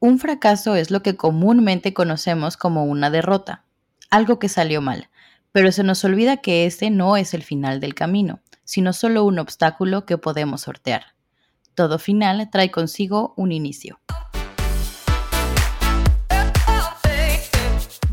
Un fracaso es lo que comúnmente conocemos como una derrota, algo que salió mal, pero se nos olvida que ese no es el final del camino, sino solo un obstáculo que podemos sortear. Todo final trae consigo un inicio.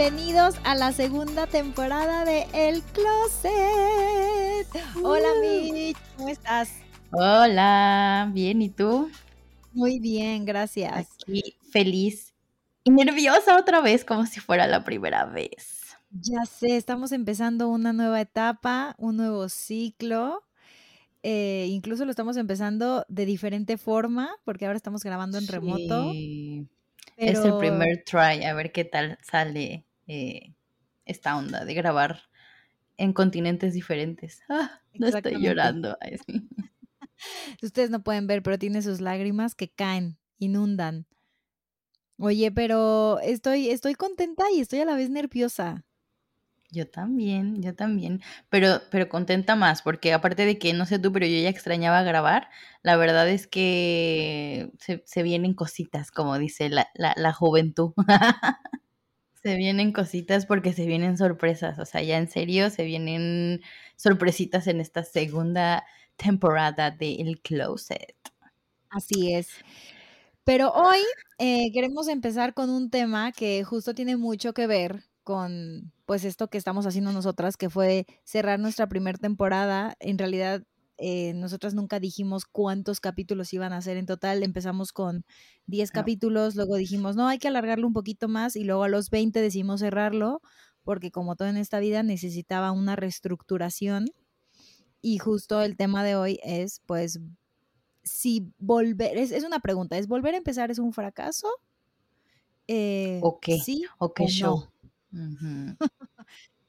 Bienvenidos a la segunda temporada de El Closet. Hola, uh. Mitch, ¿cómo estás? Hola, bien, ¿y tú? Muy bien, gracias. Aquí feliz y nerviosa otra vez, como si fuera la primera vez. Ya sé, estamos empezando una nueva etapa, un nuevo ciclo. Eh, incluso lo estamos empezando de diferente forma, porque ahora estamos grabando en remoto. Es el primer try, a ver qué tal sale eh, esta onda de grabar en continentes diferentes. Ah, no estoy llorando. Ustedes no pueden ver, pero tiene sus lágrimas que caen, inundan. Oye, pero estoy, estoy contenta y estoy a la vez nerviosa. Yo también, yo también, pero, pero contenta más, porque aparte de que, no sé tú, pero yo ya extrañaba grabar, la verdad es que se, vienen cositas, como dice la, la, juventud. se vienen cositas porque se vienen sorpresas, o sea, ya en serio, se vienen sorpresitas en esta segunda temporada de El Closet. Así es. Pero hoy eh, queremos empezar con un tema que justo tiene mucho que ver con pues esto que estamos haciendo nosotras, que fue cerrar nuestra primera temporada. En realidad, eh, nosotras nunca dijimos cuántos capítulos iban a ser en total. Empezamos con 10 capítulos, luego dijimos, no, hay que alargarlo un poquito más y luego a los 20 decidimos cerrarlo porque como todo en esta vida necesitaba una reestructuración. Y justo el tema de hoy es, pues, si volver, es, una pregunta, ¿es volver a empezar es un fracaso? Eh, ok, sí ok, show.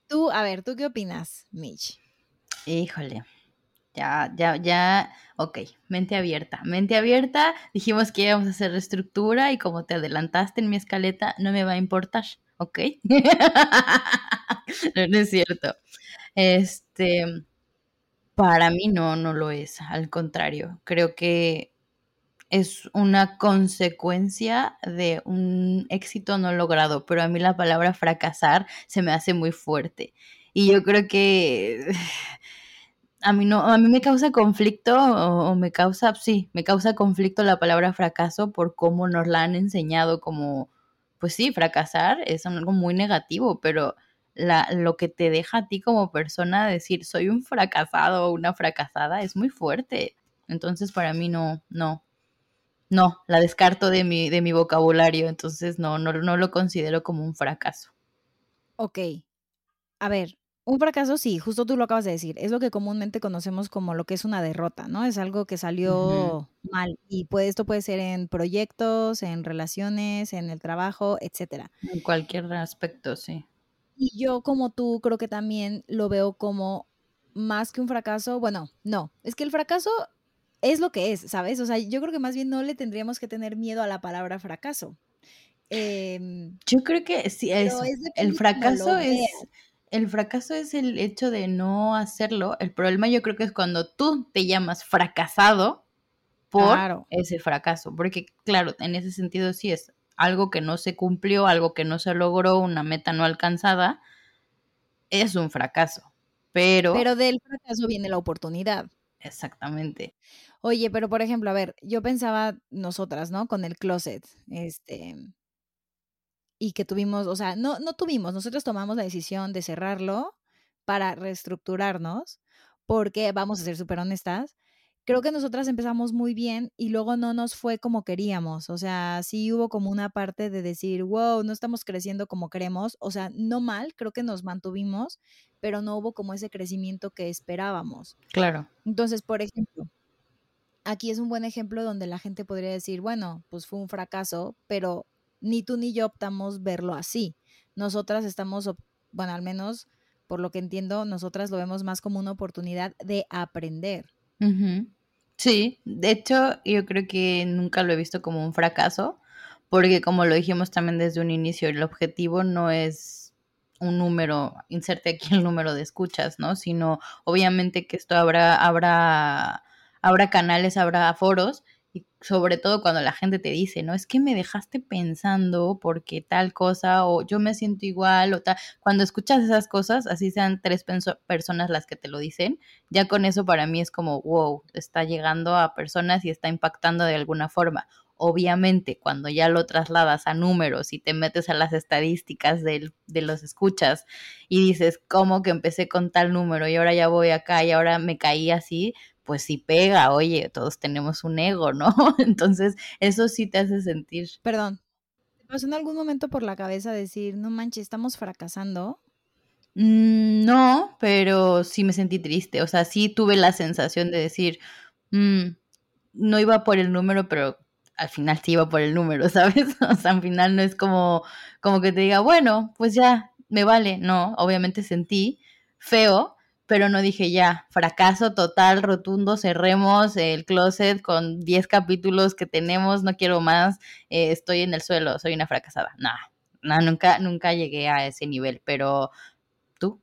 tú, a ver, ¿tú qué opinas, Mitch? Híjole, ya, ya, ya, ok, mente abierta, mente abierta, dijimos que íbamos a hacer reestructura y como te adelantaste en mi escaleta, no me va a importar, ¿ok? no, no es cierto. Este, para mí no, no lo es, al contrario, creo que es una consecuencia de un éxito no logrado, pero a mí la palabra fracasar se me hace muy fuerte. Y yo creo que a mí no, a mí me causa conflicto o, me causa, sí, me causa conflicto la palabra fracaso por cómo nos la han enseñado como, pues sí, fracasar es algo muy negativo, pero la, lo que te deja a ti como persona decir soy un fracasado o una fracasada es muy fuerte. Entonces para mí no, no, no, la descarto de mi, de mi vocabulario, entonces no, no, no lo considero como un fracaso. Ok. A ver, un fracaso sí, justo tú lo acabas de decir, es lo que comúnmente conocemos como lo que es una derrota, ¿no? Es algo que salió mal y puede, esto puede ser en proyectos, en relaciones, en el trabajo, etcétera. En cualquier aspecto, sí. Y yo como tú creo que también lo veo como más que un fracaso, bueno, no, es que el fracaso es lo que es, ¿sabes? O sea, yo creo que más bien no le tendríamos que tener miedo a la palabra fracaso. Em, yo creo que sí, es, el fracaso es el fracaso es el hecho de no hacerlo. El problema yo creo que es cuando tú te llamas fracasado por ese fracaso, porque claro, en ese sentido sí es algo que no se cumplió, algo que no se logró, una meta no alcanzada, es un fracaso. Pero Pero del fracaso viene la oportunidad. Exactamente. Oye, pero por ejemplo, a ver, yo pensaba nosotras, ¿no? Con el closet, este, y que tuvimos, o sea, no, no tuvimos, nosotros tomamos la decisión de cerrarlo para reestructurarnos, porque vamos a ser súper honestas, creo que nosotras empezamos muy bien y luego no nos fue como queríamos, o sea, sí hubo como una parte de decir, wow, no estamos creciendo como queremos, o sea, no mal, creo que nos mantuvimos, pero no hubo como ese crecimiento que esperábamos. Claro. Entonces, por ejemplo, aquí es un buen ejemplo donde la gente podría decir, bueno, pues fue un fracaso, pero ni tú ni yo optamos verlo así. Nosotras estamos, bueno, al menos por lo que entiendo, nosotras lo vemos más como una oportunidad de aprender. Sí, de hecho yo creo que nunca lo he visto como un fracaso, porque como lo dijimos también desde un inicio, el objetivo no es un número, inserte aquí el número de escuchas, ¿no? Sino obviamente que esto habrá, habrá, habrá canales, habrá foros y sobre todo cuando la gente te dice, ¿no? Es que me dejaste pensando porque tal cosa o yo me siento igual o tal. Cuando escuchas esas cosas, así sean tres personas las que te lo dicen, ya con eso para mí es como, wow, está llegando a personas y está impactando de alguna forma. Obviamente, cuando ya lo trasladas a números y te metes a las estadísticas de, los escuchas y dices, ¿cómo que empecé con tal número y ahora ya voy acá y ahora me caí así? Pues sí pega, oye, todos tenemos un ego, ¿no? Entonces, eso sí te hace sentir. Perdón, ¿te pasó en algún momento por la cabeza decir, no manches, estamos fracasando? Mm, no, pero sí me sentí triste, o sea, sí tuve la sensación de decir, mm, no iba por el número, pero al final sí iba por el número, ¿sabes? O sea, al final no es como, como que te diga, bueno, pues ya, me vale, no, obviamente sentí feo, pero no dije ya, fracaso total, rotundo, cerremos el closet con 10 capítulos que tenemos, no quiero más, eh, estoy en el suelo, soy una fracasada. No, nunca, nunca llegué a ese nivel, pero ¿tú?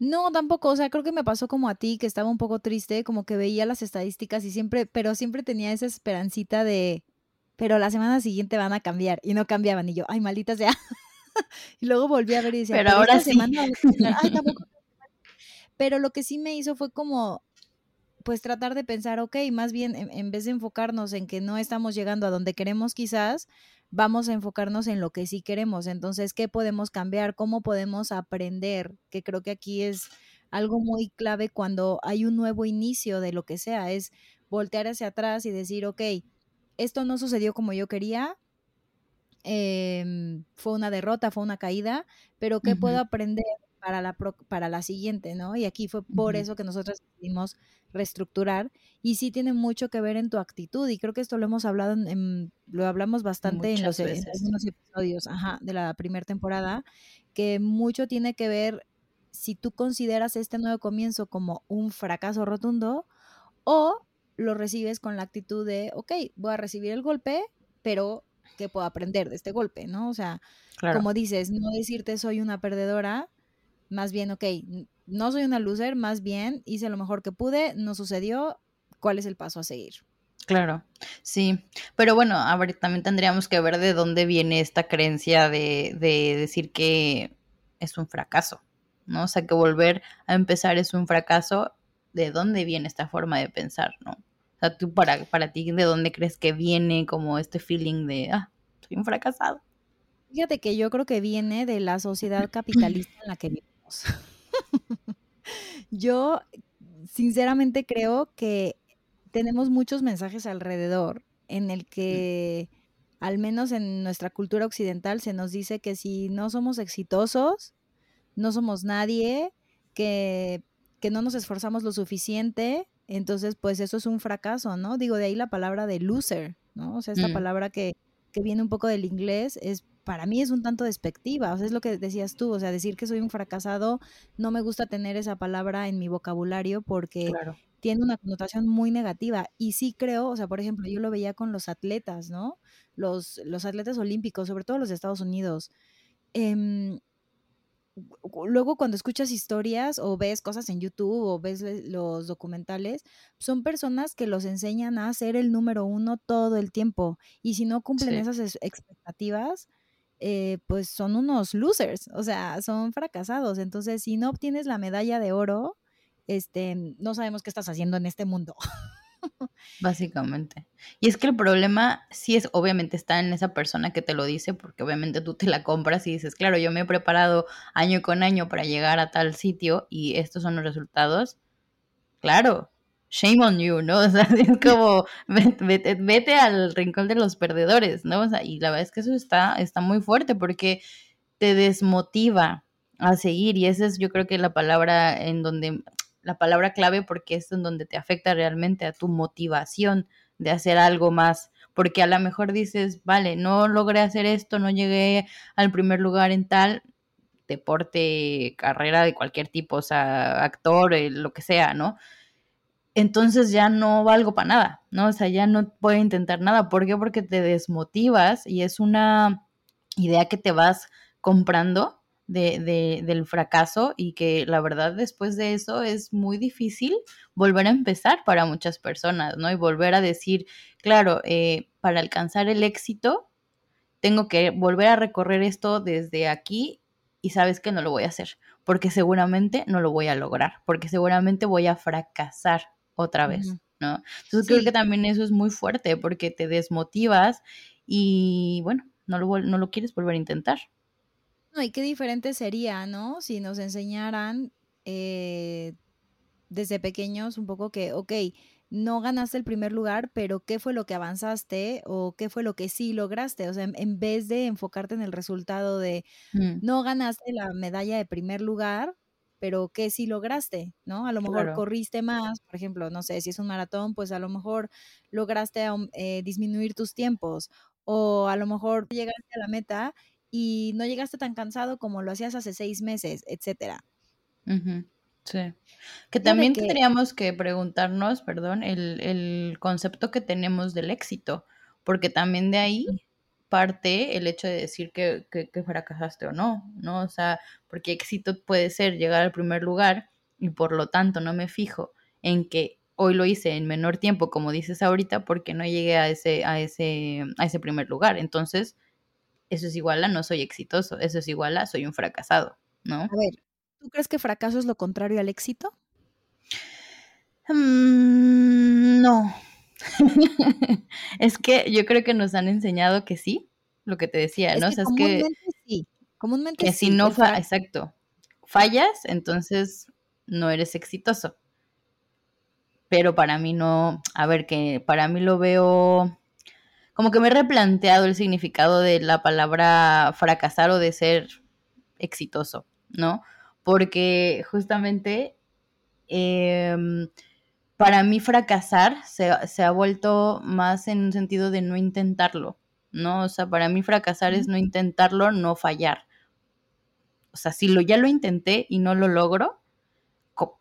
No, tampoco, o sea, creo que me pasó como a ti, que estaba un poco triste, como que veía las estadísticas y siempre, pero siempre tenía esa esperancita de, pero la semana siguiente van a cambiar y no cambiaban y yo, ay, maldita sea. y luego volví a ver y decía, pero, ahora sí. Semana, ay, tampoco pero lo que sí me hizo fue como, pues tratar de pensar, ok, más bien en, vez de enfocarnos en que no estamos llegando a donde queremos quizás, vamos a enfocarnos en lo que sí queremos. Entonces, ¿qué podemos cambiar? ¿Cómo podemos aprender? Que creo que aquí es algo muy clave cuando hay un nuevo inicio de lo que sea, es voltear hacia atrás y decir, ok, esto no sucedió como yo quería, em, fue una derrota, fue una caída, pero ¿qué puedo aprender para la, para la siguiente, ¿no? Y aquí fue por eso que nosotros decidimos reestructurar y sí tiene mucho que ver en tu actitud y creo que esto lo hemos hablado, en, lo hablamos bastante en los, e, episodios de la primera temporada, que mucho tiene que ver si tú consideras este nuevo comienzo como un fracaso rotundo o lo recibes con la actitud de, ok, voy a recibir el golpe, pero ¿qué puedo aprender de este golpe? ¿No? O sea, como dices, no decirte soy una perdedora, más bien, ok, no soy una loser, más bien hice lo mejor que pude, no sucedió, ¿cuál es el paso a seguir? Claro, sí, pero bueno, a ver, también tendríamos que ver de dónde viene esta creencia de, de decir que es un fracaso, ¿no? O sea, que volver a empezar es un fracaso, ¿de dónde viene esta forma de pensar, ¿no? O sea, tú para, para ti, ¿de dónde crees que viene como este feeling de, ah, soy un fracasado? Fíjate que yo creo que viene de la sociedad capitalista en la que vivimos. Yo sinceramente creo que tenemos muchos mensajes alrededor en el que, al menos en nuestra cultura occidental, se nos dice que si no somos exitosos, no somos nadie, que, que no nos esforzamos lo suficiente, entonces pues eso es un fracaso, ¿no? Digo, de ahí la palabra de loser, ¿no? O sea, esta mm. palabra que, que viene un poco del inglés es para mí es un tanto despectiva, o sea, es lo que decías tú, o sea, decir que soy un fracasado, no me gusta tener esa palabra en mi vocabulario porque tiene una connotación muy negativa. Y sí creo, o sea, por ejemplo, yo lo veía con los atletas, ¿no? Los, los atletas olímpicos, sobre todo los de Estados Unidos. Eh, luego cuando escuchas historias o ves cosas en YouTube o ves los documentales, son personas que los enseñan a ser el número uno todo el tiempo. Y si no cumplen esas expectativas, eh, pues son unos losers, o sea, son fracasados. Entonces, si no obtienes la medalla de oro, este, no sabemos qué estás haciendo en este mundo. Básicamente. Y es que el problema sí es, obviamente, está en esa persona que te lo dice, porque obviamente tú te la compras y dices, claro, yo me he preparado año con año para llegar a tal sitio y estos son los resultados. Claro, shame on you, ¿no? O sea, es como, vete, vete, al rincón de los perdedores, ¿no? O sea, y la verdad es que eso está, está muy fuerte porque te desmotiva a seguir y esa es yo creo que la palabra en donde, la palabra clave porque es en donde te afecta realmente a tu motivación de hacer algo más, porque a lo mejor dices, vale, no logré hacer esto, no llegué al primer lugar en tal deporte, carrera de cualquier tipo, o sea, actor, eh, lo que sea, ¿no? Entonces ya no valgo para nada, ¿no? O sea, ya no puedo intentar nada. ¿Por qué? Porque te desmotivas y es una idea que te vas comprando de, de, del fracaso y que la verdad después de eso es muy difícil volver a empezar para muchas personas, ¿no? Y volver a decir, claro, eh, para alcanzar el éxito, tengo que volver a recorrer esto desde aquí y sabes que no lo voy a hacer, porque seguramente no lo voy a lograr, porque seguramente voy a fracasar otra vez, ¿no? Entonces creo que también eso es muy fuerte porque te desmotivas y bueno, no lo, no lo quieres volver a intentar. No, y qué diferente sería, ¿no? Si nos enseñaran eh, desde pequeños un poco que, ok, no ganaste el primer lugar, pero ¿qué fue lo que avanzaste o qué fue lo que sí lograste? O sea, en, vez de enfocarte en el resultado de mm. no ganaste la medalla de primer lugar, pero ¿qué sí lograste? ¿No? A lo mejor corriste más, por ejemplo, no sé, si es un maratón, pues a lo mejor lograste eh, disminuir tus tiempos o a lo mejor llegaste a la meta y no llegaste tan cansado como lo hacías hace seis meses, etcétera. Sí. Que también tendríamos que preguntarnos, perdón, el, el, concepto que tenemos del éxito, porque también de ahí parte el hecho de decir que, que, que, fracasaste o no, ¿no? O sea, porque éxito puede ser llegar al primer lugar y por lo tanto no me fijo en que hoy lo hice en menor tiempo, como dices ahorita, porque no llegué a ese, a ese, a ese primer lugar. Entonces, eso es igual a no soy exitoso, eso es igual a soy un fracasado, ¿no? A ver, ¿tú crees que fracaso es lo contrario al éxito? Mm, no. es que yo creo que nos han enseñado que sí, lo que te decía, ¿no? o sea, comúnmente es que sí. Comúnmente que si no, exacto, fallas, entonces no eres exitoso pero para mí no, a ver, que para mí lo veo como que me he replanteado el significado de la palabra fracasar o de ser exitoso, ¿no? Porque justamente em, para mí fracasar se, se, ha vuelto más en un sentido de no intentarlo, ¿no? O sea, para mí fracasar es no intentarlo, no fallar. O sea, si lo, ya lo intenté y no lo logro,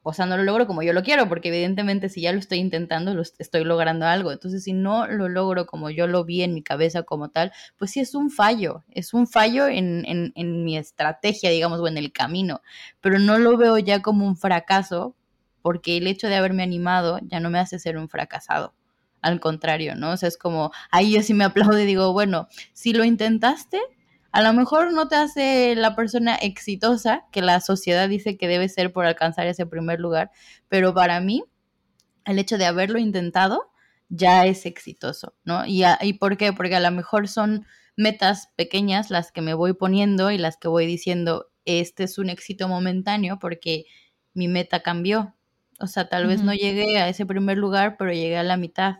o sea, no lo logro como yo lo quiero, porque evidentemente si ya lo estoy intentando, lo estoy logrando algo. Entonces, si no lo logro como yo lo vi en mi cabeza como tal, pues sí es un fallo, es un fallo en, en, en mi estrategia, digamos, o en el camino, pero no lo veo ya como un fracaso, porque el hecho de haberme animado ya no me hace ser un fracasado. Al contrario, ¿no? O sea, es como, ahí yo sí me aplaudo y digo, bueno, si lo intentaste, a lo mejor no te hace la persona exitosa que la sociedad dice que debe ser por alcanzar ese primer lugar, pero para mí el hecho de haberlo intentado ya es exitoso, ¿no? ¿Y, ¿Y por qué? Porque a lo mejor son metas pequeñas las que me voy poniendo y las que voy diciendo, este es un éxito momentáneo porque mi meta cambió. O sea, tal vez no llegué a ese primer lugar, pero llegué a la mitad.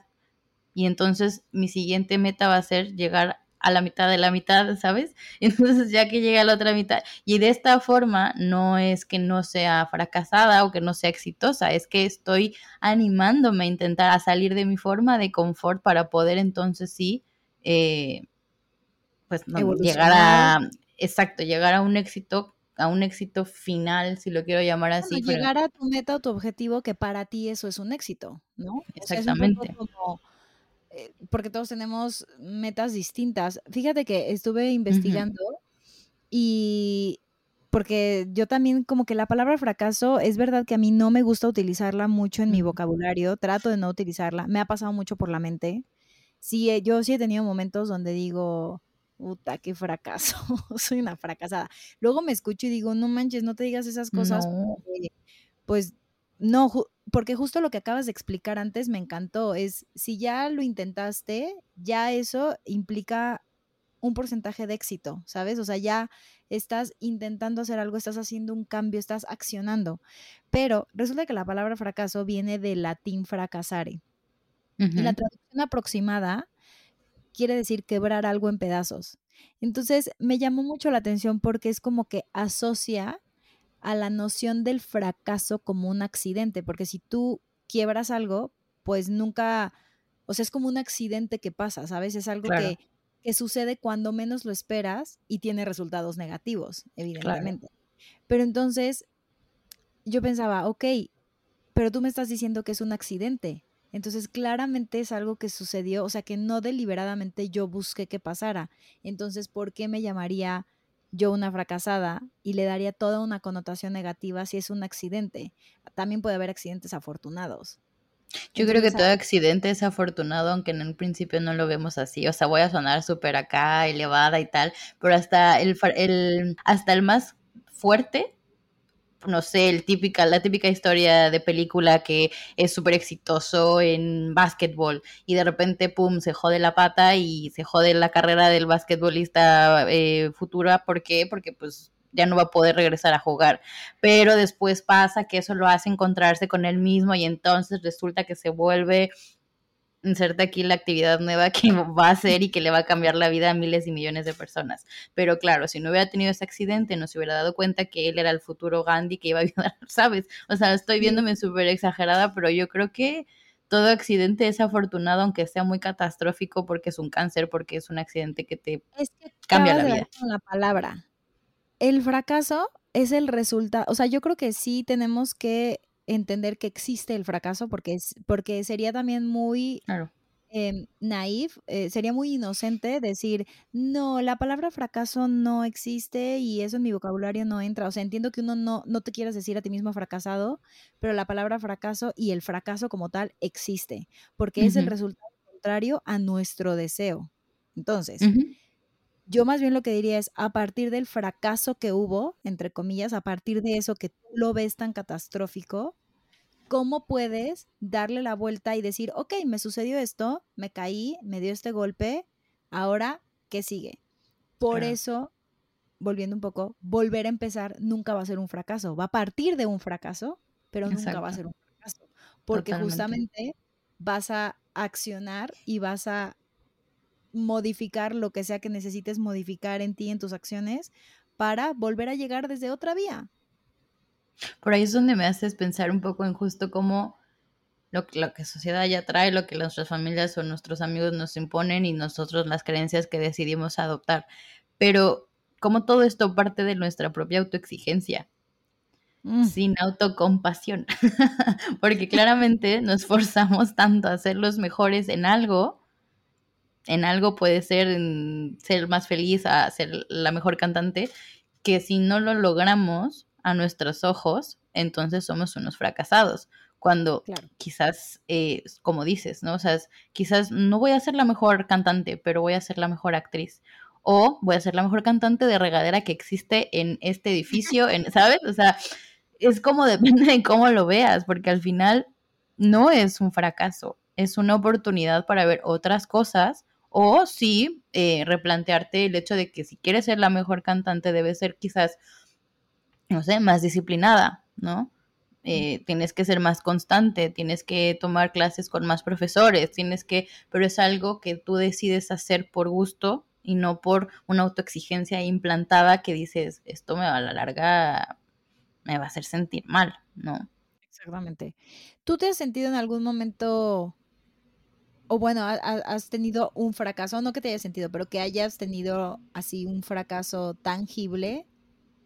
Y entonces mi siguiente meta va a ser llegar a la mitad de la mitad, ¿sabes? Entonces ya que llega a la otra mitad, y de esta forma no es que no sea fracasada o que no sea exitosa, es que estoy animándome a intentar a salir de mi forma de confort para poder entonces sí, eh, pues llegar a, exacto, llegar a un éxito a un éxito final, si lo quiero llamar así. llegar a tu meta o tu objetivo, que para ti eso es un éxito, ¿no? Exactamente. Eh, porque todos tenemos metas distintas. Fíjate que estuve investigando y porque yo también como que la palabra fracaso es verdad que a mí no me gusta utilizarla mucho en mi vocabulario, trato de no utilizarla, me ha pasado mucho por la mente. Sí, eh, yo sí he tenido momentos donde digo, puta, qué fracaso, soy una fracasada. Luego me escucho y digo, no manches, no te digas esas cosas, pues no, porque justo lo que acabas de explicar antes me encantó, es si ya lo intentaste, ya eso implica un porcentaje de éxito, ¿sabes? O sea, ya estás intentando hacer algo, estás haciendo un cambio, estás accionando. Pero resulta que la palabra fracaso viene del latín fracasare. Y la traducción aproximada quiere decir quebrar algo en pedazos. Entonces, me llamó mucho la atención porque es como que asocia a la noción del fracaso como un accidente, porque si tú quiebras algo, pues nunca O sea, es como un accidente que pasa, ¿sabes? Es algo que, que, sucede cuando menos lo esperas y tiene resultados negativos, evidentemente. Pero entonces yo pensaba, ok, pero tú me estás diciendo que es un accidente. Entonces, claramente es algo que sucedió, o sea, que no deliberadamente yo busqué que pasara. Entonces, ¿por qué me llamaría yo una fracasada y le daría toda una connotación negativa si es un accidente? También puede haber accidentes afortunados. Yo creo que todo accidente es afortunado, aunque en un principio no lo vemos así. O sea, voy a sonar súper acá, elevada y tal, pero hasta el, el, hasta el más fuerte no sé, el típica, la típica historia de película que es súper exitoso en básquetbol y de repente, pum, se jode la pata y se jode la carrera del basquetbolista eh, futura. ¿Por qué? Porque pues ya no va a poder regresar a jugar. Pero después pasa que eso lo hace encontrarse con él mismo y entonces resulta que se vuelve inserta aquí la actividad nueva que va a hacer y que le va a cambiar la vida a miles y millones de personas. Pero claro, si no hubiera tenido ese accidente, no se hubiera dado cuenta que él era el futuro Gandhi que iba a ayudar, ¿sabes? O sea, estoy viéndome súper exagerada, pero yo creo que todo accidente es afortunado, aunque sea muy catastrófico, porque es un cáncer, porque es un accidente que te cambia la vida. Con la palabra. El fracaso es el resultado, o sea, yo creo que sí tenemos que entender que existe el fracaso porque, es, porque sería también muy claro. eh, naif, eh, sería muy inocente decir, no, la palabra fracaso no existe y eso en mi vocabulario no entra. O sea, entiendo que uno no, no te quieras decir a ti mismo fracasado, pero la palabra fracaso y el fracaso como tal existe, porque es el resultado contrario a nuestro deseo. Entonces, yo más bien lo que diría es, a partir del fracaso que hubo, entre comillas, a partir de eso que tú lo ves tan catastrófico, ¿cómo puedes darle la vuelta y decir, ok, me sucedió esto, me caí, me dio este golpe, ahora, ¿qué sigue? Por eso, volviendo un poco, volver a empezar nunca va a ser un fracaso, va a partir de un fracaso, pero nunca va a ser un fracaso, porque justamente vas a accionar y vas a modificar lo que sea que necesites modificar en ti, en tus acciones, para volver a llegar desde otra vía. Por ahí es donde me haces pensar un poco en justo cómo lo, lo que sociedad ya trae, lo que nuestras familias o nuestros amigos nos imponen y nosotros las creencias que decidimos adoptar. Pero como todo esto parte de nuestra propia autoexigencia, mm. sin autocompasión, porque claramente nos forzamos tanto a ser los mejores en algo en algo puede ser ser más feliz, a ser la mejor cantante, que si no lo logramos a nuestros ojos, entonces somos unos fracasados. Cuando quizás, eh, como dices, ¿no? O sea, quizás no voy a ser la mejor cantante, pero voy a ser la mejor actriz. O voy a ser la mejor cantante de regadera que existe en este edificio, en, ¿sabes? O sea, es como depende de cómo lo veas, porque al final no es un fracaso, es una oportunidad para ver otras cosas o sí, eh, replantearte el hecho de que si quieres ser la mejor cantante, debe ser quizás, no sé, más disciplinada, ¿no? Eh, tienes que ser más constante, tienes que tomar clases con más profesores, tienes que, pero es algo que tú decides hacer por gusto y no por una autoexigencia implantada que dices, esto me va a la larga, me va a hacer sentir mal, ¿no? Exactamente. ¿Tú te has sentido en algún momento o bueno, has tenido un fracaso, no que te hayas sentido, pero que hayas tenido así un fracaso tangible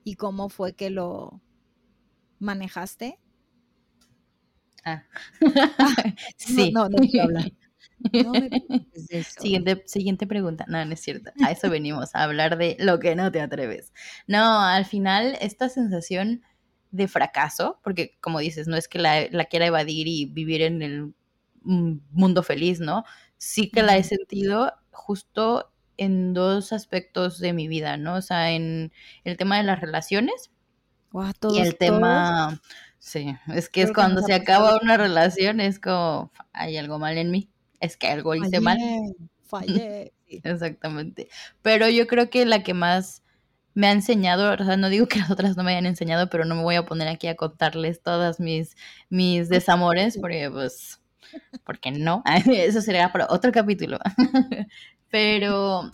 y cómo fue que lo manejaste? Ah. sí. No, no, no hablar. No me Siguiente, siguiente pregunta. No, no es cierto. A eso venimos, a hablar de lo que no te atreves. No, al final, esta sensación de fracaso, porque como dices, no es que la, la quiera evadir y vivir en el mundo feliz, ¿no? Sí que la he sentido justo en dos aspectos de mi vida, ¿no? O sea, en el tema de las relaciones y el tema, sí, es que es cuando se acaba una relación, es como, hay algo mal en mí, es que algo hice mal. Fallé. Exactamente. Pero yo creo que la que más me ha enseñado, o sea, no digo que las otras no me hayan enseñado, pero no me voy a poner aquí a contarles todas mis, mis desamores, porque pues porque no, eso sería para otro capítulo. Pero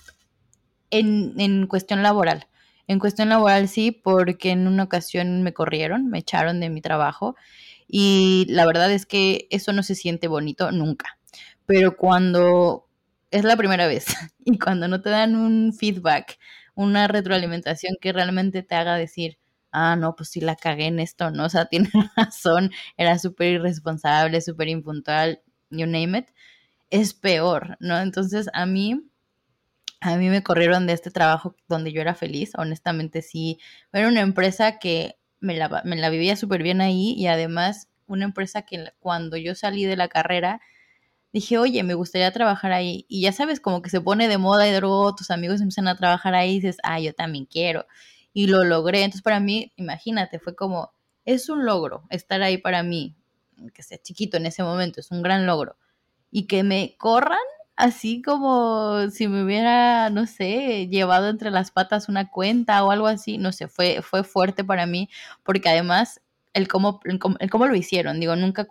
en, en cuestión laboral, en cuestión laboral sí, porque en una ocasión me corrieron, me echaron de mi trabajo y la verdad es que eso no se siente bonito nunca. pero cuando es la primera vez y cuando no te dan un feedback, una retroalimentación que realmente te haga decir, ah, no, pues sí la cagué en esto, ¿no? O sea, tiene razón, era súper irresponsable, súper impuntual, you name it, es peor, ¿no? Entonces a mí, a mí me corrieron de este trabajo donde yo era feliz, honestamente sí, era una empresa que me la, vivía súper bien ahí y además una empresa que cuando yo salí de la carrera, dije, oye, me gustaría trabajar ahí. Y ya sabes, como que se pone de moda y luego tus amigos empiezan a trabajar ahí y dices, ah, yo también quiero. Y lo logré. Entonces, para mí, imagínate, fue como, es un logro estar ahí para mí, que sea chiquito en ese momento, es un gran logro. Y que me corran así como si me hubiera, no sé, llevado entre las patas una cuenta o algo así, no sé, fue, fue fuerte para mí, porque además el cómo, el cómo lo hicieron, digo, nunca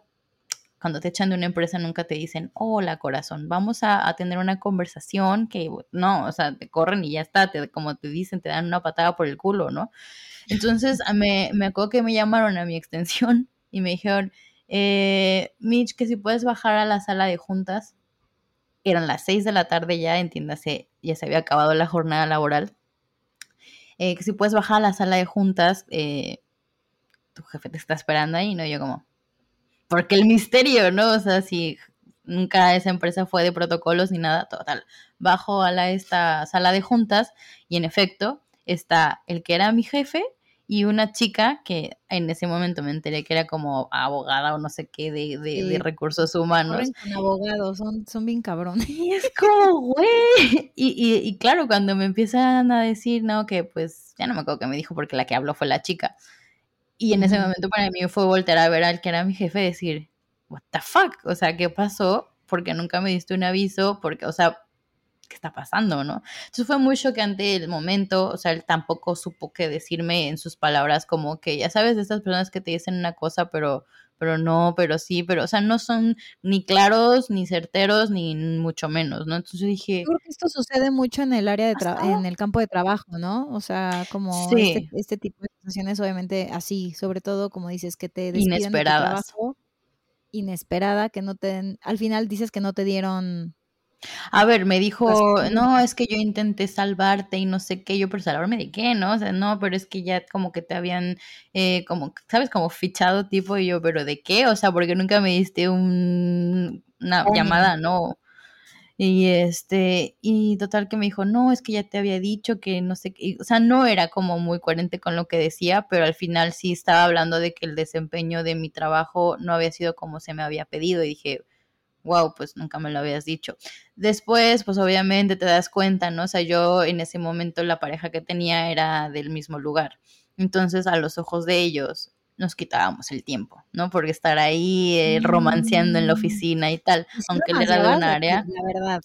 cuando te echan de una empresa nunca te dicen, hola corazón, vamos a, tener una conversación que no, o sea, te corren y ya está, te, como te dicen, te dan una patada por el culo, ¿no? Entonces me, me acuerdo que me llamaron a mi extensión y me dijeron, eh, Mitch, que si puedes bajar a la sala de juntas, eran las seis de la tarde ya, entiéndase, ya se había acabado la jornada laboral, eh, que si puedes bajar a la sala de juntas, eh, tu jefe te está esperando ahí, ¿no? Yo como, porque el misterio, ¿no? O sea, si nunca esa empresa fue de protocolos ni nada, total. Bajo a la, esta sala de juntas y en efecto está el que era mi jefe y una chica que en ese momento me enteré que era como abogada o no sé qué de, de, recursos humanos. Con abogados, son, son bien cabrones. Y es como, güey. Y, y, y, claro, cuando me empiezan a decir, no, que pues ya no me acuerdo que me dijo porque la que habló fue la chica. Y en ese momento para mí fue voltear a ver al que era mi jefe y decir, what the fuck, o sea, ¿qué pasó? Porque nunca me diste un aviso, porque, o sea, ¿qué está pasando, no? Entonces fue muy choqueante el momento, o sea, él tampoco supo qué decirme en sus palabras, como que, ya sabes, de estas personas que te dicen una cosa, pero pero no, pero sí, pero, o sea, no son ni claros, ni certeros, ni mucho menos, ¿no? Entonces dije... Yo creo que esto sucede mucho en el área de trabajo, en el campo de trabajo, ¿no? O sea, como este, este, tipo de situaciones, obviamente, así, sobre todo, como dices, que te despiden Inesperadas. trabajo, inesperada, que no te, al final dices que no te dieron a ver, me dijo, no, es que yo intenté salvarte y no sé qué, yo, pero salvarme de qué, ¿no? O sea, no, pero es que ya como que te habían, eh, como, ¿sabes? Como fichado tipo y yo, pero ¿de qué? O sea, porque nunca me diste un, una llamada, ¿no? Y este, y total que me dijo, no, es que ya te había dicho que no sé qué, o sea, no era como muy coherente con lo que decía, pero al final sí estaba hablando de que el desempeño de mi trabajo no había sido como se me había pedido y dije, wow, pues nunca me lo habías dicho. Después, pues obviamente te das cuenta, ¿no? O sea, yo en ese momento la pareja que tenía era del mismo lugar. Entonces, a los ojos de ellos nos quitábamos el tiempo, ¿no? Porque estar ahí eh, romanceando en la mm. oficina y tal, aunque él era de un área. La verdad.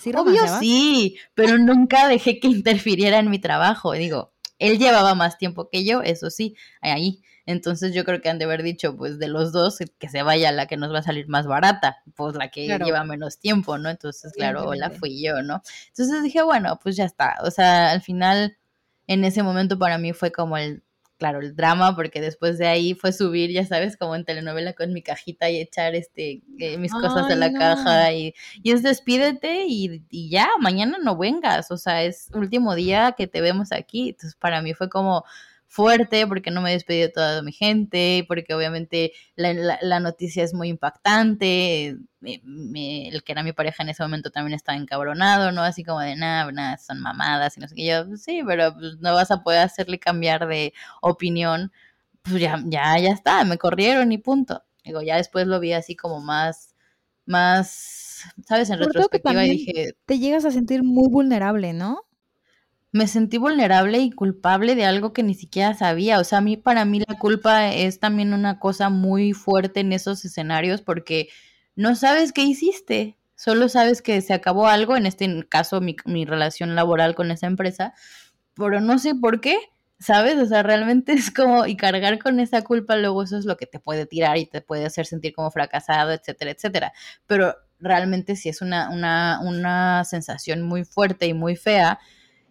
¿Sí Obvio sí, pero nunca dejé que interfiriera en mi trabajo. Digo, él llevaba más tiempo que yo, eso sí, ahí. Entonces yo creo que han de haber dicho, pues de los dos, que se vaya la que nos va a salir más barata, pues la que lleva menos tiempo, ¿no? Entonces, claro, la fui yo, ¿no? Entonces dije, bueno, pues ya está. O sea, al final, en ese momento para mí fue como el, claro, el drama, porque después de ahí fue subir, ya sabes, como en telenovela con mi cajita y echar este eh, mis cosas de la caja y, y es despídete y, y, ya, mañana no vengas, o sea, es último día que te vemos aquí. Entonces para mí fue como fuerte porque no me despedí de toda mi gente, porque obviamente la, noticia es muy impactante, el que era mi pareja en ese momento también estaba encabronado, ¿no? Así como de nada, nada, son mamadas y no sé qué. Yo, pues sí, pero pues, no vas a poder hacerle cambiar de opinión. Pues ya, ya, ya está, me corrieron y punto. Digo, ya después lo vi así como más, más, ¿sabes? En retrospectiva y dije... Te llegas a sentir muy vulnerable, ¿no? Me sentí vulnerable y culpable de algo que ni siquiera sabía. O sea, a mí, para mí la culpa es también una cosa muy fuerte en esos escenarios porque no sabes qué hiciste, solo sabes que se acabó algo, en este caso mi, mi relación laboral con esa empresa, pero no sé por qué, ¿sabes? O sea, realmente es como, y cargar con esa culpa luego eso es lo que te puede tirar y te puede hacer sentir como fracasado, etcétera, etcétera. Pero realmente sí es una, una, una sensación muy fuerte y muy fea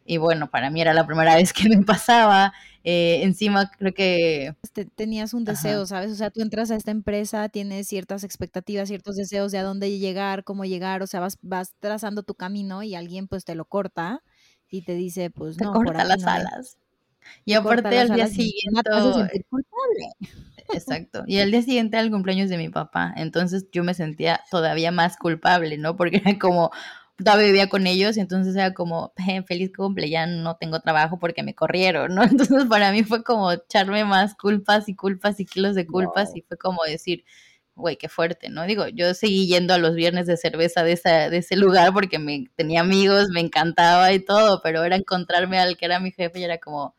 y bueno, para mí era la primera vez que me pasaba. Eh, encima creo que... tenías un deseo, ¿sabes? O sea, tú entras a esta empresa, tienes ciertas expectativas, ciertos deseos de a dónde llegar, cómo llegar, o sea, vas, vas trazando tu camino y alguien pues te lo corta y te dice, pues no. Te corta las alas. Y aparte al día siguiente... Exacto. Y el día siguiente era el cumpleaños de mi papá. Entonces yo me sentía todavía más culpable, ¿no? Porque era como, todavía vivía con ellos y entonces era como, feliz cumple, ya no tengo trabajo porque me corrieron, ¿no? Entonces para mí fue como echarme más culpas y culpas y kilos de culpas y fue como decir, güey, qué fuerte, ¿no? Digo, yo seguí yendo a los viernes de cerveza de, esa, de ese lugar porque me tenía amigos, me encantaba y todo, pero era encontrarme al que era mi jefe y era como,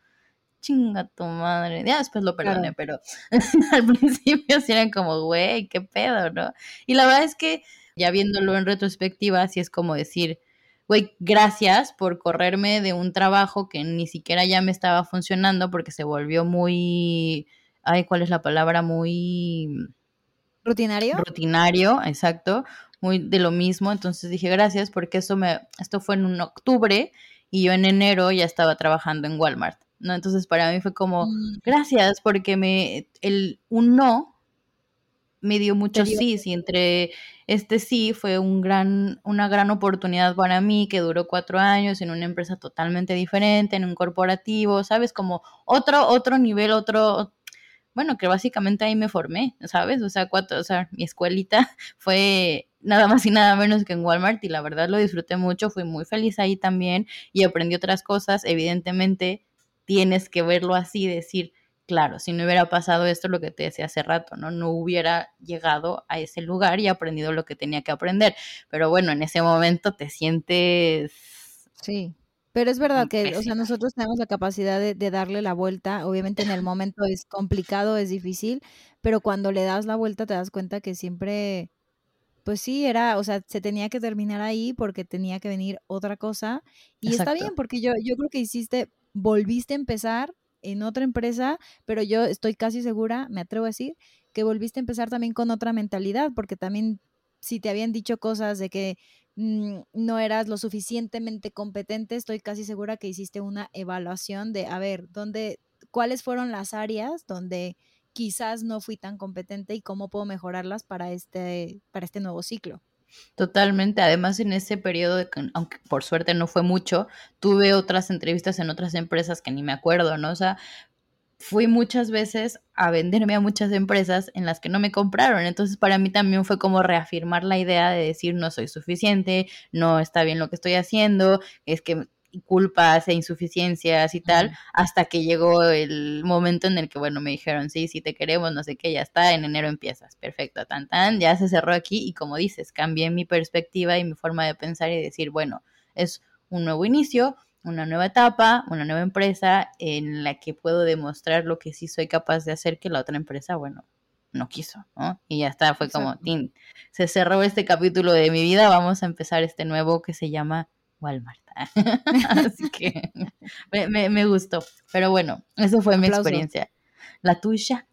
chinga tu madre. Ya después lo perdoné, pero al principio sí eran como, güey, qué pedo, ¿no? Y la verdad es que ya viéndolo en retrospectiva, sí es como decir, güey, gracias por correrme de un trabajo que ni siquiera ya me estaba funcionando porque se volvió muy, ay, ¿cuál es la palabra? Muy... Rutinario. Rutinario, exacto, muy de lo mismo. Entonces dije, gracias porque esto, me, esto fue en un octubre y yo en enero ya estaba trabajando en Walmart. ¿no? Entonces para mí fue como, mm. gracias, porque me, el, un no me dio muchos sí, y entre este sí fue un gran, una gran oportunidad para mí que duró cuatro años en una empresa totalmente diferente, en un corporativo, ¿sabes? Como otro, otro nivel, otro, bueno, que básicamente ahí me formé, ¿sabes? O sea, cuatro, o sea, mi escuelita fue nada más y nada menos que en Walmart y la verdad lo disfruté mucho, fui muy feliz ahí también y aprendí otras cosas, evidentemente tienes que verlo así, decir, claro, si no hubiera pasado esto, lo que te decía hace rato, ¿no? No hubiera llegado a ese lugar y aprendido lo que tenía que aprender. Pero bueno, en ese momento te sientes... Sí. Pero es verdad que, o sea, nosotros tenemos la capacidad de, de, darle la vuelta. Obviamente en el momento es complicado, es difícil, pero cuando le das la vuelta te das cuenta que siempre, pues sí, era, o sea, se tenía que terminar ahí porque tenía que venir otra cosa. Y está bien, porque yo, yo creo que hiciste, volviste a empezar en otra empresa, pero yo estoy casi segura, me atrevo a decir, que volviste a empezar también con otra mentalidad, porque también si te habían dicho cosas de que mm, no eras lo suficientemente competente, estoy casi segura que hiciste una evaluación de, a ver, ¿dónde, cuáles fueron las áreas donde quizás no fui tan competente y cómo puedo mejorarlas para este, para este nuevo ciclo. Totalmente. Además, en ese periodo, aunque por suerte no fue mucho, tuve otras entrevistas en otras empresas que ni me acuerdo, ¿no? O sea, fui muchas veces a venderme a muchas empresas en las que no me compraron. Entonces, para mí también fue como reafirmar la idea de decir no soy suficiente, no está bien lo que estoy haciendo, es que culpas e insuficiencias y tal, hasta que llegó el momento en el que, bueno, me dijeron, sí, sí te queremos, no sé qué, ya está, en enero empiezas, perfecto, tan, tan, ya se cerró aquí y como dices, cambié mi perspectiva y mi forma de pensar y decir, bueno, es un nuevo inicio, una nueva etapa, una nueva empresa en la que puedo demostrar lo que sí soy capaz de hacer que la otra empresa, bueno, no quiso, ¿no? Y ya está, fue como, tin, se cerró este capítulo de mi vida, vamos a empezar este nuevo que se llama Walmart. Así que me, gustó. Pero bueno, eso fue mi experiencia. ¿La tuya?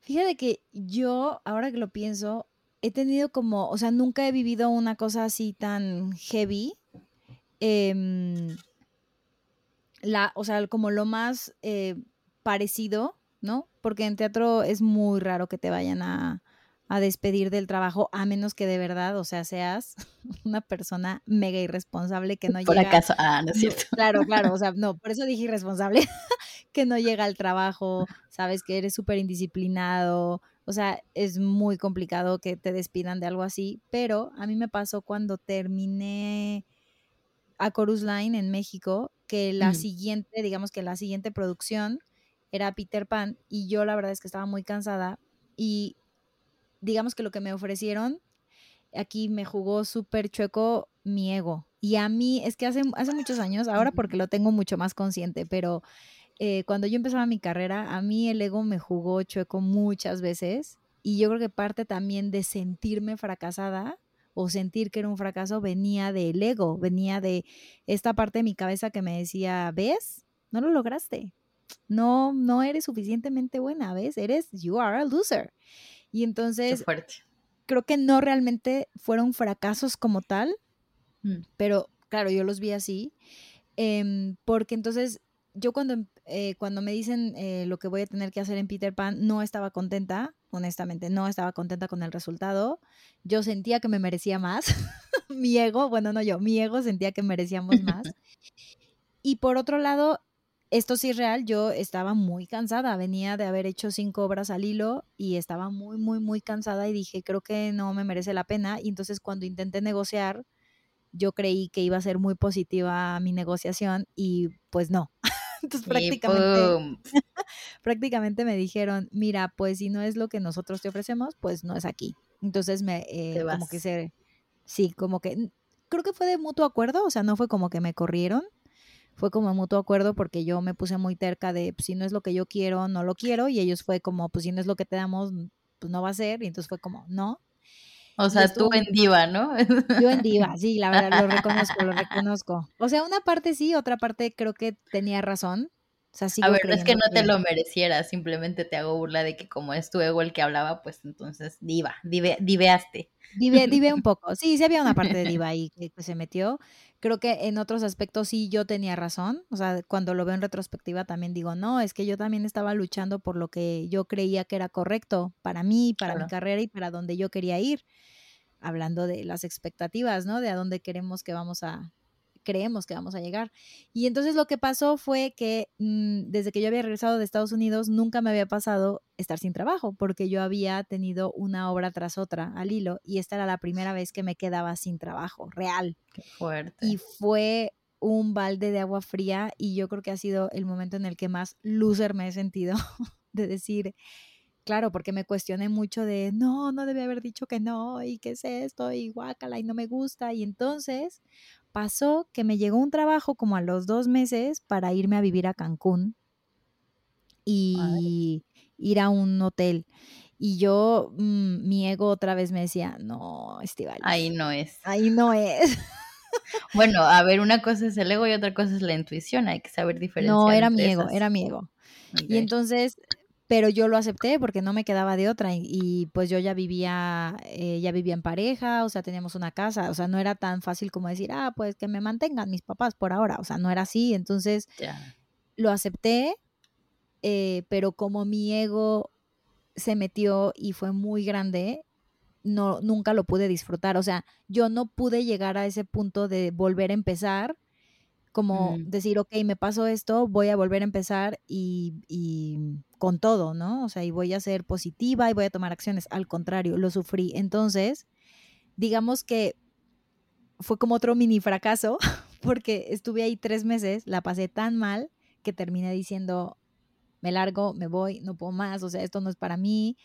Fíjate que yo, ahora que lo pienso, he tenido como, o sea, nunca he vivido una cosa así tan heavy. Em, la, o sea, como lo más eh, parecido, ¿no? Porque en teatro es muy raro que te vayan a, a despedir del trabajo, a menos que de verdad, o sea, seas una persona mega irresponsable que no por llega. Por acaso, ah, no es cierto. claro, claro, o sea, no, por eso dije irresponsable, que no llega al trabajo, sabes que eres súper indisciplinado, o sea, es muy complicado que te despidan de algo así, pero a mí me pasó cuando terminé a Chorus Line en México, que la siguiente, digamos que la siguiente producción era Peter Pan y yo la verdad es que estaba muy cansada y digamos que lo que me ofrecieron, aquí me jugó súper chueco mi ego. Y a mí, es que hace, hace muchos años, ahora porque lo tengo mucho más consciente, pero eh, cuando yo empezaba mi carrera, a mí el ego me jugó chueco muchas veces. Y yo creo que parte también de sentirme fracasada o sentir que era un fracaso venía del ego, venía de esta parte de mi cabeza que me decía, ¿ves? No lo lograste. No, no eres suficientemente buena, ¿ves? Eres, you are a loser. Y entonces, creo que no realmente fueron fracasos como tal, mm. pero claro, yo los vi así, em, porque entonces yo cuando, em, eh, cuando me dicen eh, lo que voy a tener que hacer en Peter Pan, no estaba contenta, honestamente, no estaba contenta con el resultado. Yo sentía que me merecía más. mi ego, bueno, no yo, mi ego sentía que merecíamos más. y por otro lado, esto sí es real, yo estaba muy cansada, venía de haber hecho cinco obras al hilo y estaba muy, muy, muy cansada y dije, creo que no me merece la pena. Y entonces cuando intenté negociar, yo creí que iba a ser muy positiva mi negociación y pues no. Entonces prácticamente, prácticamente me dijeron, mira, pues si no es lo que nosotros te ofrecemos, pues no es aquí. Entonces me, eh, como que se, sí, como que, creo que fue de mutuo acuerdo, o sea, no fue como que me corrieron, fue como mutuo acuerdo porque yo me puse muy terca de, pues, si no es lo que yo quiero, no lo quiero, y ellos fue como, pues si no es lo que te damos, pues no va a ser, y entonces fue como, no. O sea, tú en diva, ¿no? Yo en diva, sí, la verdad, lo reconozco, lo reconozco. O sea, una parte sí, otra parte creo que tenía razón. O sea, a ver, no es que no te lo merecieras, simplemente te hago burla de que como es tu ego el que hablaba, pues entonces diva, dive, diveaste. Dive, dive un poco. Sí, sí había una parte de diva ahí que, se metió. Creo que en otros aspectos sí yo tenía razón. O sea, cuando lo veo en retrospectiva también digo, no, es que yo también estaba luchando por lo que yo creía que era correcto para mí, para mi carrera y para donde yo quería ir hablando de las expectativas, ¿no? De a dónde queremos que vamos a, creemos que vamos a llegar. Y entonces lo que pasó fue que mm, desde que yo había regresado de Estados Unidos, nunca me había pasado estar sin trabajo, porque yo había tenido una obra tras otra al hilo y esta era la primera vez que me quedaba sin trabajo, real. Qué fuerte. Y fue un balde de agua fría y yo creo que ha sido el momento en el que más loser me he sentido de decir, claro, porque me cuestioné mucho de, no, no debe haber dicho que no, y qué es esto, y guácala, y no me gusta. Y entonces pasó que me llegó un trabajo como a los dos meses para irme a vivir a Cancún y ir a un hotel. Y yo, mm, mi ego otra vez me decía, no, Estival. Ahí no es. Ahí no es. Bueno, a ver, una cosa es el ego y otra cosa es la intuición, hay que saber diferenciar. No, era mi ego, era mi ego. Y entonces pero yo lo acepté porque no me quedaba de otra y, pues yo ya vivía, eh, ya vivía en pareja, o sea, teníamos una casa, o sea, no era tan fácil como decir, ah, pues que me mantengan mis papás por ahora, o sea, no era así, entonces lo acepté, eh, pero como mi ego se metió y fue muy grande, no, nunca lo pude disfrutar, o sea, yo no pude llegar a ese punto de volver a empezar como decir, ok, me pasó esto, voy a volver a empezar y, y, con todo, ¿no? O sea, y voy a ser positiva y voy a tomar acciones. Al contrario, lo sufrí. Entonces, digamos que fue como otro mini fracaso, porque estuve ahí tres meses, la pasé tan mal que terminé diciendo, me largo, me voy, no puedo más, o sea, esto no es para mí.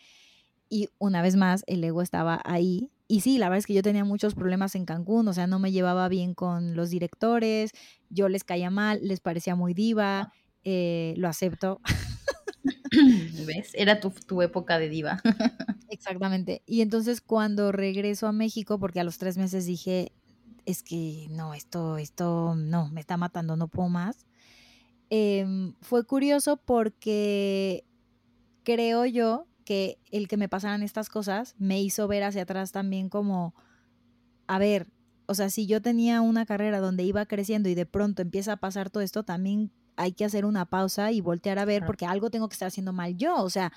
Y una vez más, el ego estaba ahí y sí, la verdad es que yo tenía muchos problemas en Cancún, o sea, no me llevaba bien con los directores, yo les caía mal, les parecía muy diva, eh, lo acepto. ¿Ves? Era tu, tu época de diva. Exactamente. Y entonces cuando regreso a México, porque a los tres meses dije, es que no, esto, esto, no, me está matando, no puedo más. Em, fue curioso porque creo yo que el que me pasaran estas cosas me hizo ver hacia atrás también como, a ver, o sea, si yo tenía una carrera donde iba creciendo y de pronto empieza a pasar todo esto, también hay que hacer una pausa y voltear a ver porque algo tengo que estar haciendo mal yo, o sea,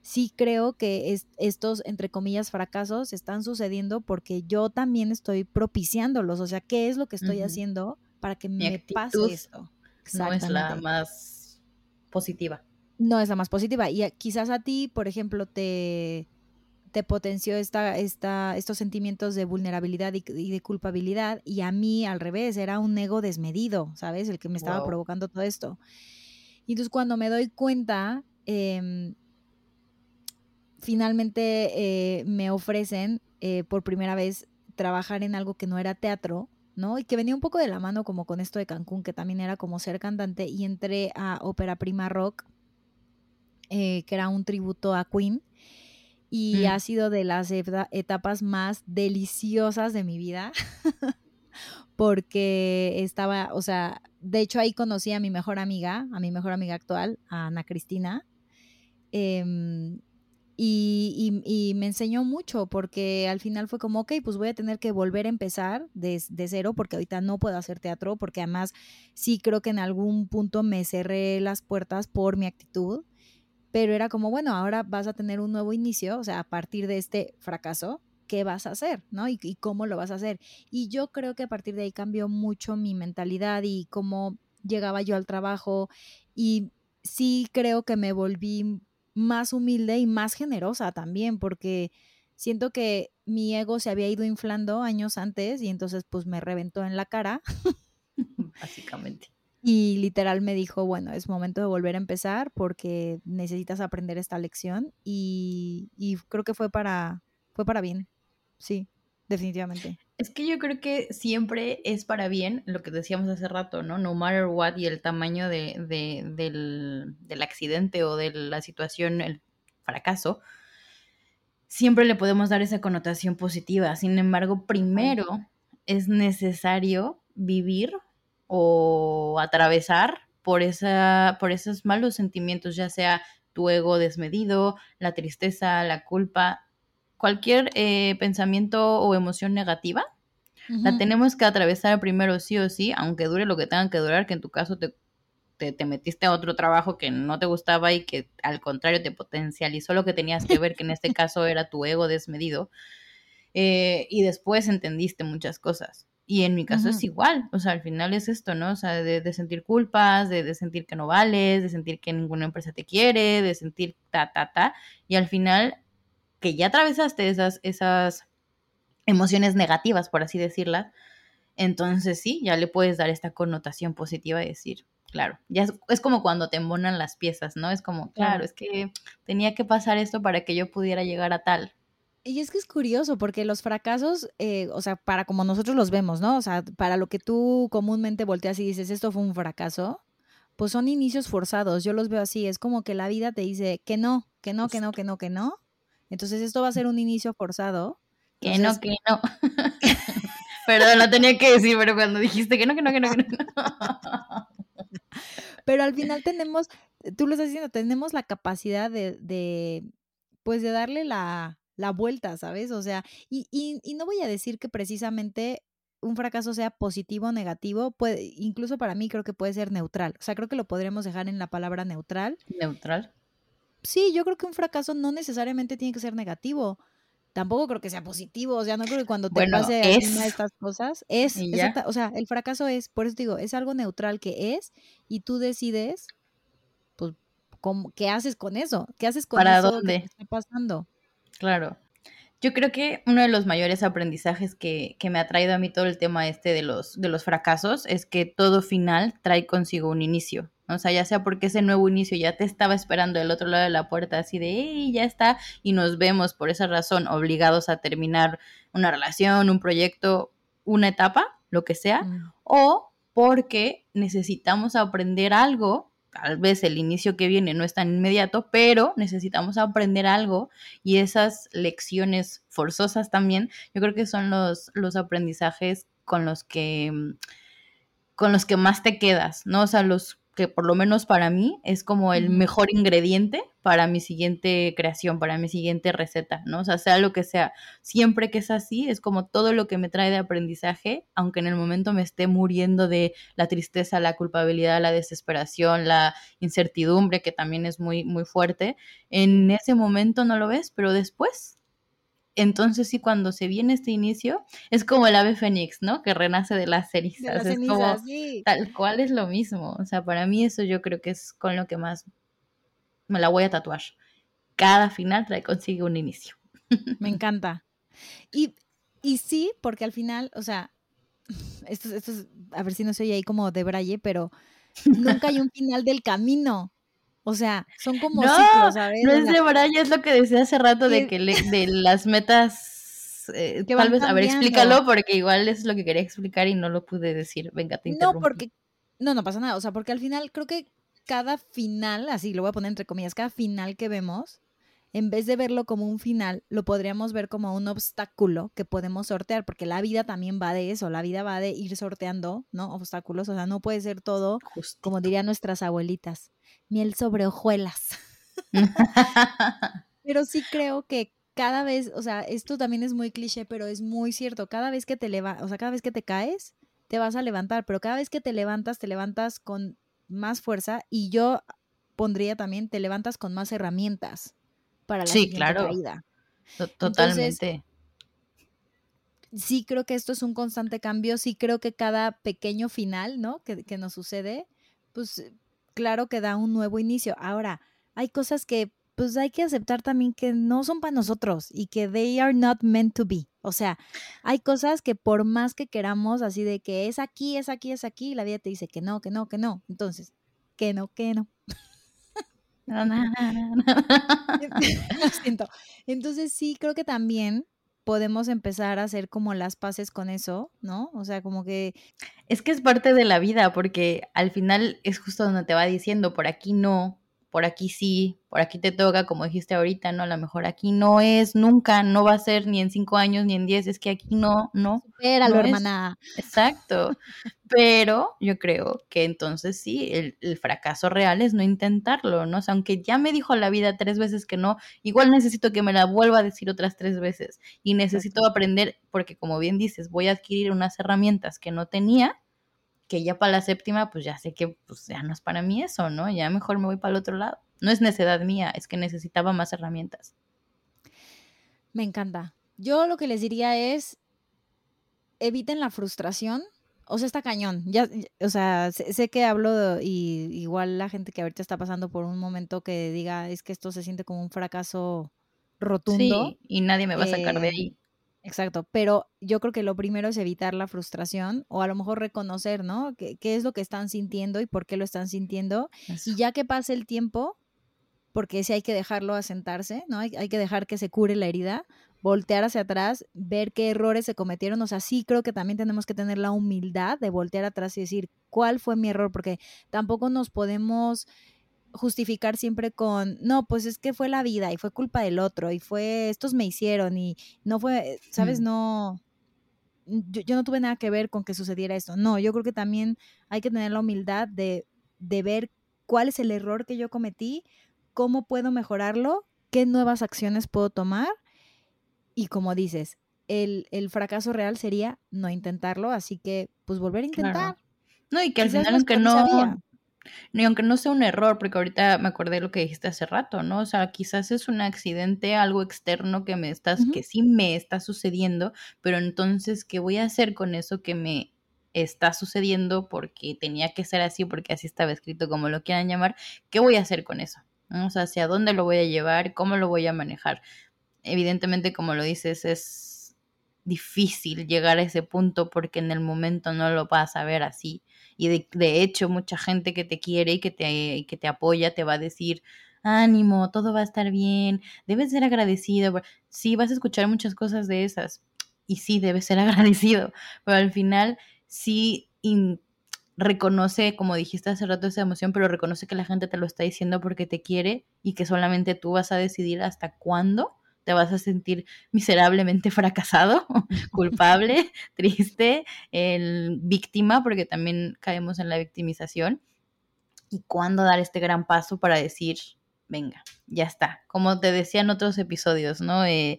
sí creo que estos, entre comillas, fracasos están sucediendo porque yo también estoy propiciándolos, o sea, ¿qué es lo que estoy haciendo para que me pase esto? No es la más positiva no es la más positiva. Y quizás a ti, por ejemplo, te, te potenció esta, esta, estos sentimientos de vulnerabilidad y, de culpabilidad, y a mí al revés, era un ego desmedido, ¿sabes? El que me estaba provocando todo esto. Y entonces cuando me doy cuenta, em, finalmente eh, me ofrecen eh, por primera vez trabajar en algo que no era teatro, ¿no? Y que venía un poco de la mano como con esto de Cancún, que también era como ser cantante, y entré a Ópera Prima Rock eh, que era un tributo a Queen. Y mm. ha sido de las etapas más deliciosas de mi vida. porque estaba, o sea, de hecho ahí conocí a mi mejor amiga, a mi mejor amiga actual, a Ana Cristina. Em, Y, y, me enseñó mucho porque al final fue como, ok, pues voy a tener que volver a empezar de, de, cero porque ahorita no puedo hacer teatro porque además sí creo que en algún punto me cerré las puertas por mi actitud, pero era como, bueno, ahora vas a tener un nuevo inicio, o sea, a partir de este fracaso, ¿qué vas a hacer? ¿No? Y, cómo lo vas a hacer. Y yo creo que a partir de ahí cambió mucho mi mentalidad y cómo llegaba yo al trabajo y sí creo que me volví más humilde y más generosa también, porque siento que mi ego se había ido inflando años antes y entonces pues me reventó en la cara. Básicamente. Y literal me dijo, bueno, es momento de volver a empezar porque necesitas aprender esta lección y, y creo que fue para, fue para bien, sí, definitivamente. Es que yo creo que siempre es para bien lo que decíamos hace rato, ¿no? No matter what y el tamaño de, del, del, accidente o de la situación, el fracaso, siempre le podemos dar esa connotación positiva. Sin embargo, primero es necesario vivir o atravesar por, esa, por esos malos sentimientos, ya sea tu ego desmedido, la tristeza, la culpa, cualquier eh, pensamiento o emoción negativa, la tenemos que atravesar primero sí o sí, aunque dure lo que tenga que durar, que en tu caso te, te, metiste a otro trabajo que no te gustaba y que al contrario te potencializó lo que tenías que ver, que en este caso era tu ego desmedido, eh, y después entendiste muchas cosas. Y en mi caso es igual, o sea, al final es esto, ¿no? O sea, de, sentir culpas, de, de, sentir que no vales, de sentir que ninguna empresa te quiere, de sentir ta, ta, ta. Y al final que ya atravesaste esas, esas emociones negativas, por así decirlas, entonces sí, ya le puedes dar esta connotación positiva y decir, claro, ya es, como cuando te embonan las piezas, ¿no? Es como, claro, es que tenía que pasar esto para que yo pudiera llegar a tal. Y es que es curioso porque los fracasos, eh, o sea, para como nosotros los vemos, ¿no? O sea, para lo que tú comúnmente volteas y dices, esto fue un fracaso, pues son inicios forzados. Yo los veo así, es como que la vida te dice que no, que no, que no, que no, que no. Entonces esto va a ser un inicio forzado. Que no, que no. Perdón, lo tenía que decir, pero cuando dijiste que no, que no, que no, que no. pero al final tenemos, tú lo estás diciendo, tenemos la capacidad de, de pues de darle la, la, vuelta, ¿sabes? O sea, y, y, y, no voy a decir que precisamente un fracaso sea positivo o negativo, puede, incluso para mí creo que puede ser neutral. O sea, creo que lo podríamos dejar en la palabra neutral. Neutral sí, yo creo que un fracaso no necesariamente tiene que ser negativo. Tampoco creo que sea positivo, o sea, no creo que cuando te pase una de estas cosas es, o sea, el fracaso es, por eso digo, es algo neutral que es y tú decides, pues, ¿qué haces con eso? ¿Qué haces con ¿Para eso dónde? que está pasando? Claro. Yo creo que uno de los mayores aprendizajes que, que, me ha traído a mí todo el tema este de los, de los fracasos es que todo final trae consigo un inicio. O sea, ya sea porque ese nuevo inicio ya te estaba esperando del otro lado de la puerta, así de, hey, ya está, y nos vemos por esa razón obligados a terminar una relación, un proyecto, una etapa, lo que sea, mm. o porque necesitamos aprender algo, tal vez el inicio que viene no es tan inmediato, pero necesitamos aprender algo y esas lecciones forzosas también, yo creo que son los, los aprendizajes con los que con los que más te quedas, ¿no? O sea, los que por lo menos para mí es como el mejor ingrediente para mi siguiente creación, para mi siguiente receta, ¿no? O sea, sea lo que sea, siempre que es así, es como todo lo que me trae de aprendizaje, aunque en el momento me esté muriendo de la tristeza, la culpabilidad, la desesperación, la incertidumbre, que también es muy, muy fuerte, en ese momento no lo ves, pero después entonces sí, cuando se viene este inicio, es como el ave fénix, ¿no? Que renace de las cenizas. es como, tal cual es lo mismo. O sea, para mí eso yo creo que es con lo que más me la voy a tatuar. Cada final trae consigo un inicio. Me encanta. Y, y sí, porque al final, o sea, esto, esto es, a ver si no soy ahí como de braille, pero nunca hay un final del camino. O sea, son como no, ciclos, ¿sabes? No es de Braya, es lo que decía hace rato de que de las metas eh, tal vez, a ver, explícalo porque igual es lo que quería explicar y no lo pude decir. Venga, te interrumpo. No, porque no, no pasa nada, o sea, porque al final creo que cada final, así lo voy a poner entre comillas, cada final que vemos en vez de verlo como un final, lo podríamos ver como un obstáculo que podemos sortear, porque la vida también va de eso, la vida va de ir sorteando, ¿no? Obstáculos, o sea, no puede ser todo, como dirían nuestras abuelitas, miel sobre hojuelas. Pero sí creo que cada vez, o sea, esto también es muy cliché, pero es muy cierto. Cada vez que te leva, o sea, cada vez que te caes, te vas a levantar, pero cada vez que te levantas, te levantas con más fuerza y yo pondría también, te levantas con más herramientas para la Sí, siguiente claro. caída. To- Entonces, Totalmente. sí creo que esto es un constante cambio, sí creo que cada pequeño final, ¿no? Que, que nos sucede, pues claro que da un nuevo inicio. Ahora, hay cosas que pues hay que aceptar también que no son para nosotros y que they are not meant to be. O sea, hay cosas que por más que queramos, así de que es aquí, es aquí, es aquí, la vida te dice que no, que no, que no. Entonces, que no, que no. Lo siento. Entonces sí, creo que también podemos empezar a hacer como las paces con eso, ¿no? O sea, como que Es que es parte de la vida, porque al final es justo donde te va diciendo, por aquí no, por aquí sí, por aquí te toca, como dijiste ahorita, ¿no? A lo mejor aquí no es, nunca, no va a ser ni en cinco años ni en diez, es que aquí no, no. supéralo, No hermana. Exacto. Pero yo creo que entonces sí, el, el fracaso real es no intentarlo, ¿no? O sea, aunque ya me dijo la vida tres veces que no, igual necesito que me la vuelva a decir otras tres veces. Y necesito aprender, porque como bien dices, voy a adquirir unas herramientas que no tenía, que ya para la séptima, pues ya sé que pues ya no es para mí eso, ¿no? Ya mejor me voy para el otro lado. No es necedad mía, es que necesitaba más herramientas. Me encanta. Yo lo que les diría es, eviten la frustración. O sea, está cañón. Ya, o sea, sé, sé que hablo de- y igual la gente que ahorita está pasando por un momento que diga, es que esto se siente como un fracaso rotundo. Sí, y nadie me va a sacar de Eh, ahí. Exacto, pero yo creo que lo primero es evitar la frustración o a lo mejor reconocer, ¿no? ¿Qué, qué es lo que están sintiendo y por qué lo están sintiendo? Eso. Y ya que pase el tiempo, porque sí hay que dejarlo asentarse, ¿no? Hay, hay que dejar que se cure la herida, voltear hacia atrás, ver qué errores se cometieron. O sea, sí creo que también tenemos que tener la humildad de voltear atrás y decir, ¿cuál fue mi error? Porque tampoco nos podemos justificar siempre con, no, pues es que fue la vida y fue culpa del otro y fue, estos me hicieron y no fue, ¿sabes? Mm. No, yo, yo no tuve nada que ver con que sucediera esto. No, yo creo que también hay que tener la humildad de, de ver cuál es el error que yo cometí, cómo puedo mejorarlo, qué nuevas acciones puedo tomar y como dices, el, el fracaso real sería no intentarlo, así que pues volver a Claro. intentar. No, y que al final, aunque no, ni aunque no sea un error, porque ahorita me acordé de lo que dijiste hace rato, ¿no? O sea, quizás es un accidente, algo externo que me estás, que sí me está sucediendo, pero entonces, ¿qué voy a hacer con eso que me está sucediendo porque tenía que ser así, porque así estaba escrito, como lo quieran llamar? ¿Qué voy a hacer con eso? ¿No? O sea, ¿hacia dónde lo voy a llevar? ¿Cómo lo voy a manejar? Evidentemente, como lo dices, es difícil llegar a ese punto porque en el momento no lo vas a ver así. Y de, de hecho, mucha gente que te quiere y que te, que te apoya te va a decir, ánimo, todo va a estar bien, debes ser agradecido. Sí, vas a escuchar muchas cosas de esas y sí, debes ser agradecido, pero al final sí reconoce, como dijiste hace rato, esa emoción, pero reconoce que la gente te lo está diciendo porque te quiere y que solamente tú vas a decidir hasta cuándo te vas a sentir miserablemente fracasado, culpable, triste, el víctima, porque también caemos en la victimización, y cuándo dar este gran paso para decir, venga, ya está. Como te decía en otros episodios, ¿no? Eh,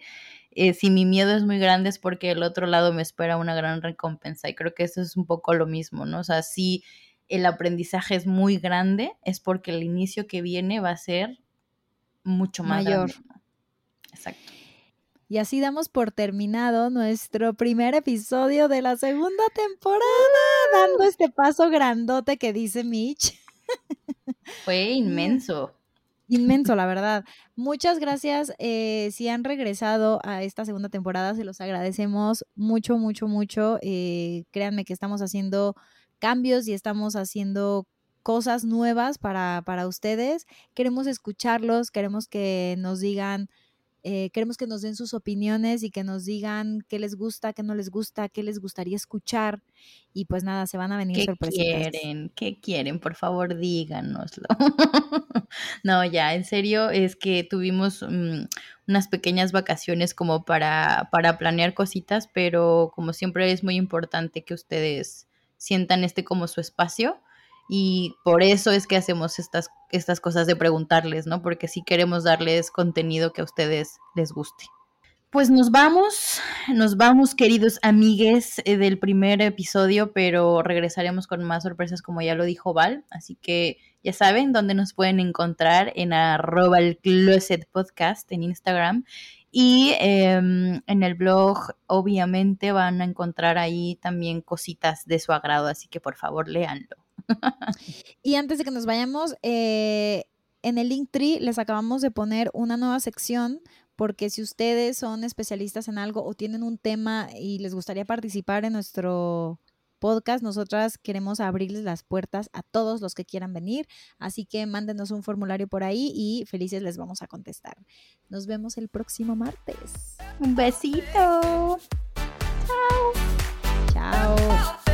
eh, si mi miedo es muy grande es porque el otro lado me espera una gran recompensa, y creo que eso es un poco lo mismo, ¿no? O sea, si el aprendizaje es muy grande, es porque el inicio que viene va a ser mucho más Mayor. Exacto. Y así damos por terminado nuestro primer episodio de la segunda temporada, dando este paso grandote que dice Mitch. Fue inmenso. Inmenso, la verdad. Muchas gracias. eh, si han regresado a esta segunda temporada, se los agradecemos mucho, mucho, mucho. Eh, créanme que estamos haciendo cambios y estamos haciendo cosas nuevas para, para ustedes. Queremos escucharlos, queremos que nos digan eh, queremos que nos den sus opiniones y que nos digan qué les gusta, qué no les gusta, qué les gustaría escuchar. Y pues nada, se van a venir ¿Qué sorpresitas. quieren? ¿Qué quieren? Por favor, díganoslo. no, ya, en serio, es que tuvimos mm, unas pequeñas vacaciones como para, para planear cositas, pero como siempre es muy importante que ustedes sientan este como su espacio y por eso es que hacemos estas, estas cosas de preguntarles, ¿no? Porque sí queremos darles contenido que a ustedes les guste. Pues nos vamos, nos vamos queridos amigues eh, del primer episodio, pero regresaremos con más sorpresas como ya lo dijo Val, así que ya saben dónde nos pueden encontrar en arroba el closet podcast en Instagram y em, en el blog obviamente van a encontrar ahí también cositas de su agrado, así que por favor léanlo. Y antes de que nos vayamos, eh, en el Linktree les acabamos de poner una nueva sección porque si ustedes son especialistas en algo o tienen un tema y les gustaría participar en nuestro podcast, nosotras queremos abrirles las puertas a todos los que quieran venir, así que mándenos un formulario por ahí y felices les vamos a contestar. Nos vemos el próximo martes. Un besito. Chao. Chao.